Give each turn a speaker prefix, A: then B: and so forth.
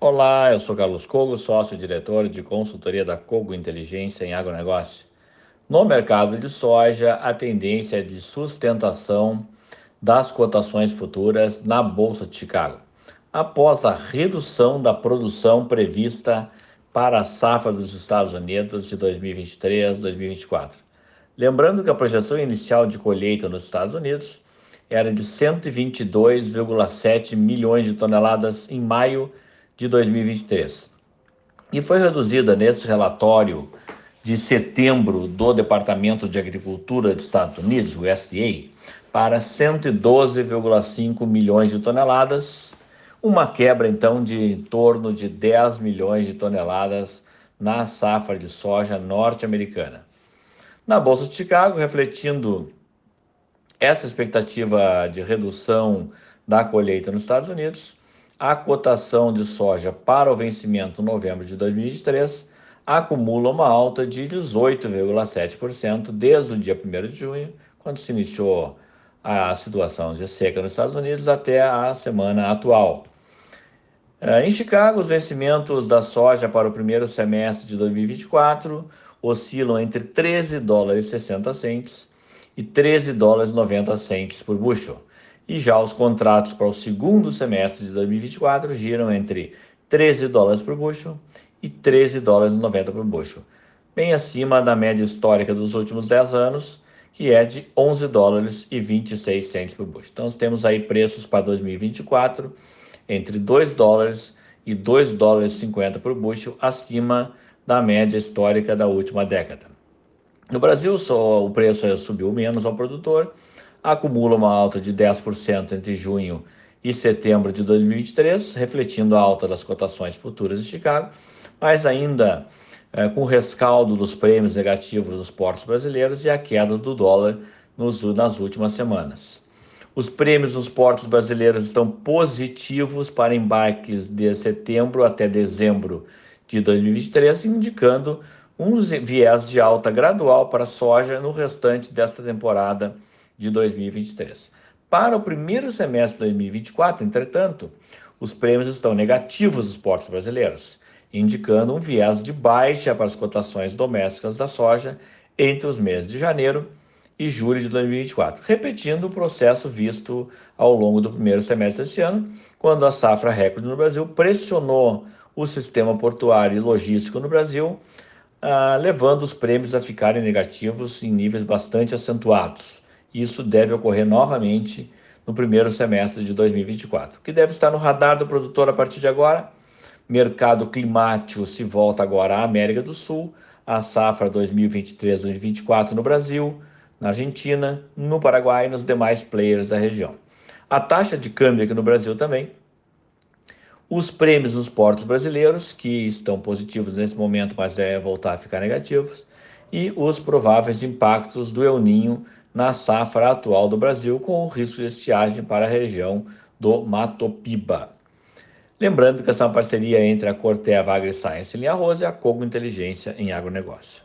A: Olá, eu sou Carlos Cogo, sócio-diretor de consultoria da Cogo Inteligência em Agronegócio. No mercado de soja, a tendência é de sustentação das cotações futuras na Bolsa de Chicago, após a redução da produção prevista para a safra dos Estados Unidos de 2023-2024. Lembrando que a projeção inicial de colheita nos Estados Unidos era de 122,7 milhões de toneladas em maio de 2023. E foi reduzida nesse relatório de setembro do Departamento de Agricultura dos Estados Unidos, o USDA, para 112,5 milhões de toneladas, uma quebra então de em torno de 10 milhões de toneladas na safra de soja norte-americana. Na Bolsa de Chicago, refletindo essa expectativa de redução da colheita nos Estados Unidos, a cotação de soja para o vencimento em novembro de 2023 acumula uma alta de 18,7% desde o dia 1 de junho, quando se iniciou a situação de seca nos Estados Unidos, até a semana atual. Eh, em Chicago, os vencimentos da soja para o primeiro semestre de 2024 oscilam entre 13 dólares e 60 centes e 13 dólares e 90 centes por bushel e já os contratos para o segundo semestre de 2024 giram entre 13 dólares por bushel e 13 dólares e 90 por bushel, bem acima da média histórica dos últimos 10 anos, que é de 11 dólares e 26 centos por bushel. Então, temos aí preços para 2024 entre 2 dólares e 2 dólares e 50 por bushel, acima da média histórica da última década. No Brasil, só o preço subiu menos ao produtor, acumula uma alta de 10% entre junho e setembro de 2023, refletindo a alta das cotações futuras de Chicago, mas ainda é, com o rescaldo dos prêmios negativos dos portos brasileiros e a queda do dólar nos, nas últimas semanas. Os prêmios dos portos brasileiros estão positivos para embarques de setembro até dezembro de 2023, indicando um viés de alta gradual para a soja no restante desta temporada de 2023. Para o primeiro semestre de 2024, entretanto, os prêmios estão negativos dos portos brasileiros, indicando um viés de baixa para as cotações domésticas da soja entre os meses de janeiro e julho de 2024, repetindo o processo visto ao longo do primeiro semestre deste ano, quando a safra recorde no Brasil pressionou o sistema portuário e logístico no Brasil, ah, levando os prêmios a ficarem negativos em níveis bastante acentuados. Isso deve ocorrer novamente no primeiro semestre de 2024. O que deve estar no radar do produtor a partir de agora? Mercado climático se volta agora à América do Sul, a safra 2023-2024 no Brasil, na Argentina, no Paraguai e nos demais players da região. A taxa de câmbio aqui no Brasil também. Os prêmios nos portos brasileiros, que estão positivos nesse momento, mas devem voltar a ficar negativos. E os prováveis impactos do El Ninho na safra atual do Brasil, com o risco de estiagem para a região do Matopiba. Lembrando que essa é uma parceria entre a Corteva AgriScience em Linha Rosa e a Cogo Inteligência em Agronegócio.